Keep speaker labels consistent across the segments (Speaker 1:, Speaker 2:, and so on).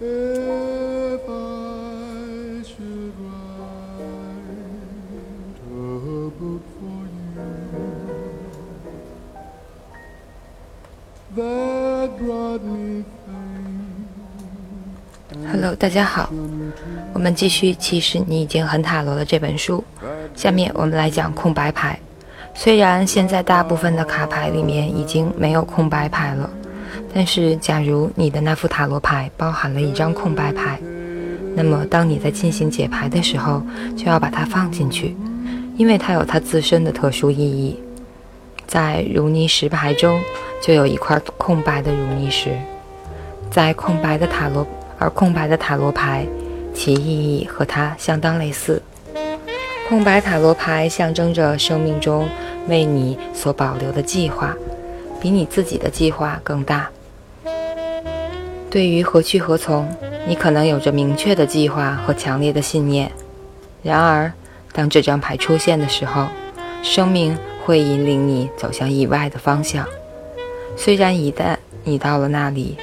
Speaker 1: Hello，大家好，我们继续《其实你已经很塔罗了》这本书。下面我们来讲空白牌。虽然现在大部分的卡牌里面已经没有空白牌了，但是假如你的那副塔罗牌包含了一张空白牌，那么当你在进行解牌的时候，就要把它放进去，因为它有它自身的特殊意义。在如泥石牌中就有一块空白的如泥石，在空白的塔罗，而空白的塔罗牌，其意义和它相当类似。空白塔罗牌象征着生命中为你所保留的计划，比你自己的计划更大。对于何去何从，你可能有着明确的计划和强烈的信念。然而，当这张牌出现的时候，生命会引领你走向意外的方向。虽然一旦你到了那里，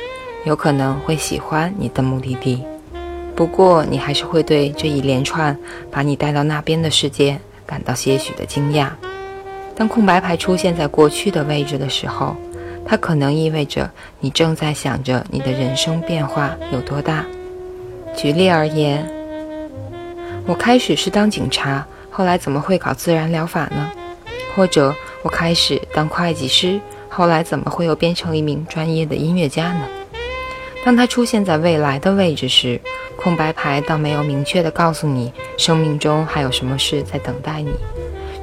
Speaker 1: 有可能会喜欢你的目的地。不过，你还是会对这一连串把你带到那边的事件感到些许的惊讶。当空白牌出现在过去的位置的时候，它可能意味着你正在想着你的人生变化有多大。举例而言，我开始是当警察，后来怎么会搞自然疗法呢？或者我开始当会计师，后来怎么会又变成一名专业的音乐家呢？当它出现在未来的位置时，空白牌倒没有明确地告诉你生命中还有什么事在等待你，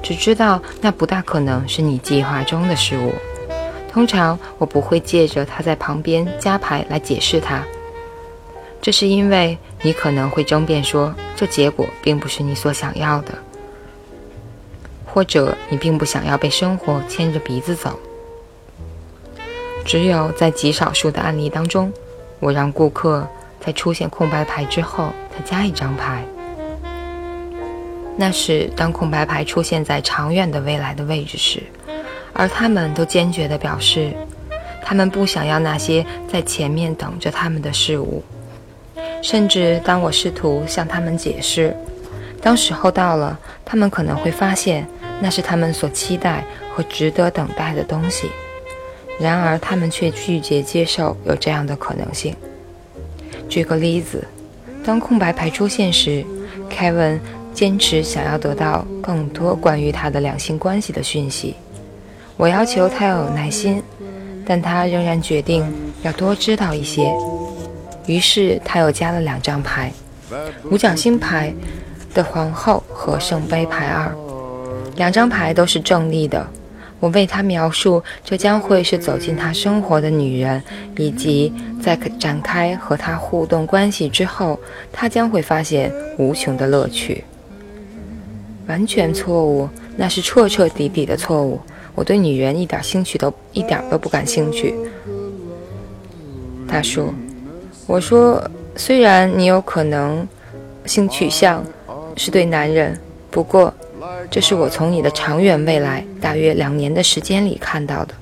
Speaker 1: 只知道那不大可能是你计划中的事物。通常我不会借着他在旁边加牌来解释他，这是因为你可能会争辩说这结果并不是你所想要的，或者你并不想要被生活牵着鼻子走。只有在极少数的案例当中，我让顾客。在出现空白牌之后，再加一张牌。那是当空白牌出现在长远的未来的位置时，而他们都坚决地表示，他们不想要那些在前面等着他们的事物。甚至当我试图向他们解释，当时候到了，他们可能会发现那是他们所期待和值得等待的东西，然而他们却拒绝接受有这样的可能性。举个例子，当空白牌出现时，Kevin 坚持想要得到更多关于他的两性关系的讯息。我要求他要有耐心，但他仍然决定要多知道一些。于是他又加了两张牌：五角星牌的皇后和圣杯牌二。两张牌都是正立的。我为他描述，这将会是走进他生活的女人，以及在展开和他互动关系之后，他将会发现无穷的乐趣。完全错误，那是彻彻底底的错误。我对女人一点兴趣都一点都不感兴趣。他说：“我说，虽然你有可能性取向是对男人，不过。”这是我从你的长远未来大约两年的时间里看到的。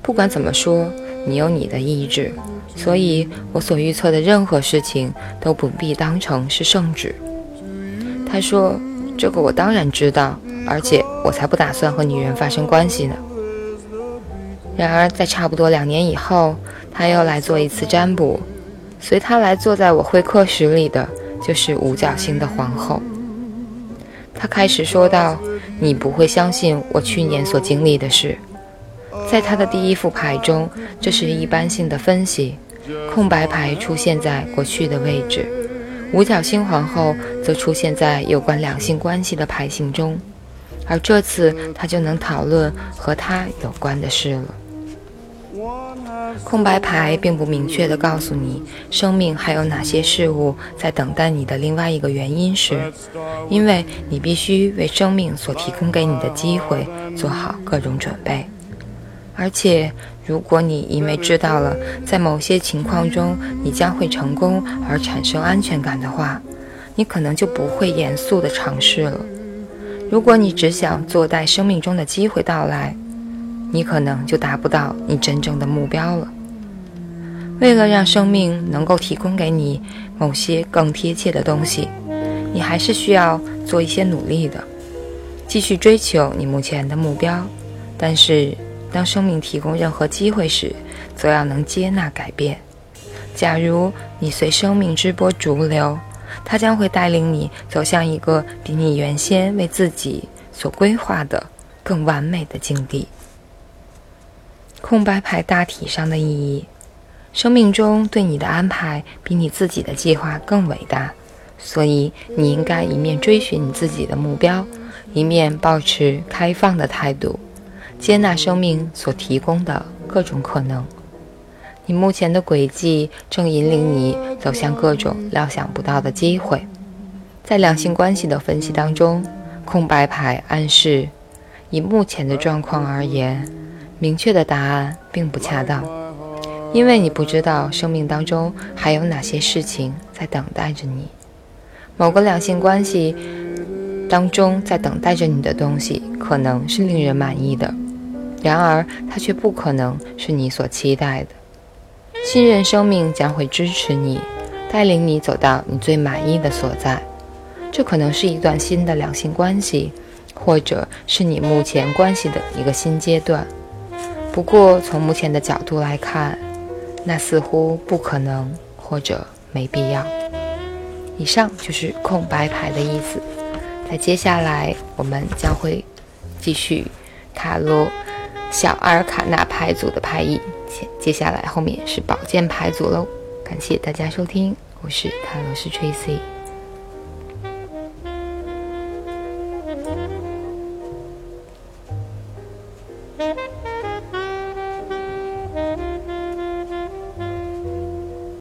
Speaker 1: 不管怎么说，你有你的意志，所以我所预测的任何事情都不必当成是圣旨。他说：“这个我当然知道，而且我才不打算和女人发生关系呢。”然而，在差不多两年以后，他又来做一次占卜。随他来坐在我会客室里的就是五角星的皇后。他开始说道：“你不会相信我去年所经历的事。”在他的第一副牌中，这是一般性的分析。空白牌出现在过去的位置，五角星皇后则出现在有关两性关系的牌型中，而这次他就能讨论和他有关的事了。空白牌并不明确地告诉你生命还有哪些事物在等待你的。另外一个原因是，因为你必须为生命所提供给你的机会做好各种准备。而且，如果你因为知道了在某些情况中你将会成功而产生安全感的话，你可能就不会严肃地尝试了。如果你只想坐待生命中的机会到来，你可能就达不到你真正的目标了。为了让生命能够提供给你某些更贴切的东西，你还是需要做一些努力的，继续追求你目前的目标。但是，当生命提供任何机会时，则要能接纳改变。假如你随生命之波逐流，它将会带领你走向一个比你原先为自己所规划的更完美的境地。空白牌大体上的意义：生命中对你的安排比你自己的计划更伟大，所以你应该一面追寻你自己的目标，一面保持开放的态度，接纳生命所提供的各种可能。你目前的轨迹正引领你走向各种料想不到的机会。在两性关系的分析当中，空白牌暗示，以目前的状况而言，明确的答案并不恰当，因为你不知道生命当中还有哪些事情在等待着你。某个两性关系当中在等待着你的东西，可能是令人满意的，然而它却不可能是你所期待的。信任生命将会支持你，带领你走到你最满意的所在。这可能是一段新的两性关系，或者是你目前关系的一个新阶段。不过，从目前的角度来看，那似乎不可能，或者没必要。以上就是空白牌的意思。在接下来，我们将会继续塔罗小阿尔卡纳牌组的牌意。接下来后面是宝剑牌组喽，感谢大家收听，我是塔罗斯 Tracy。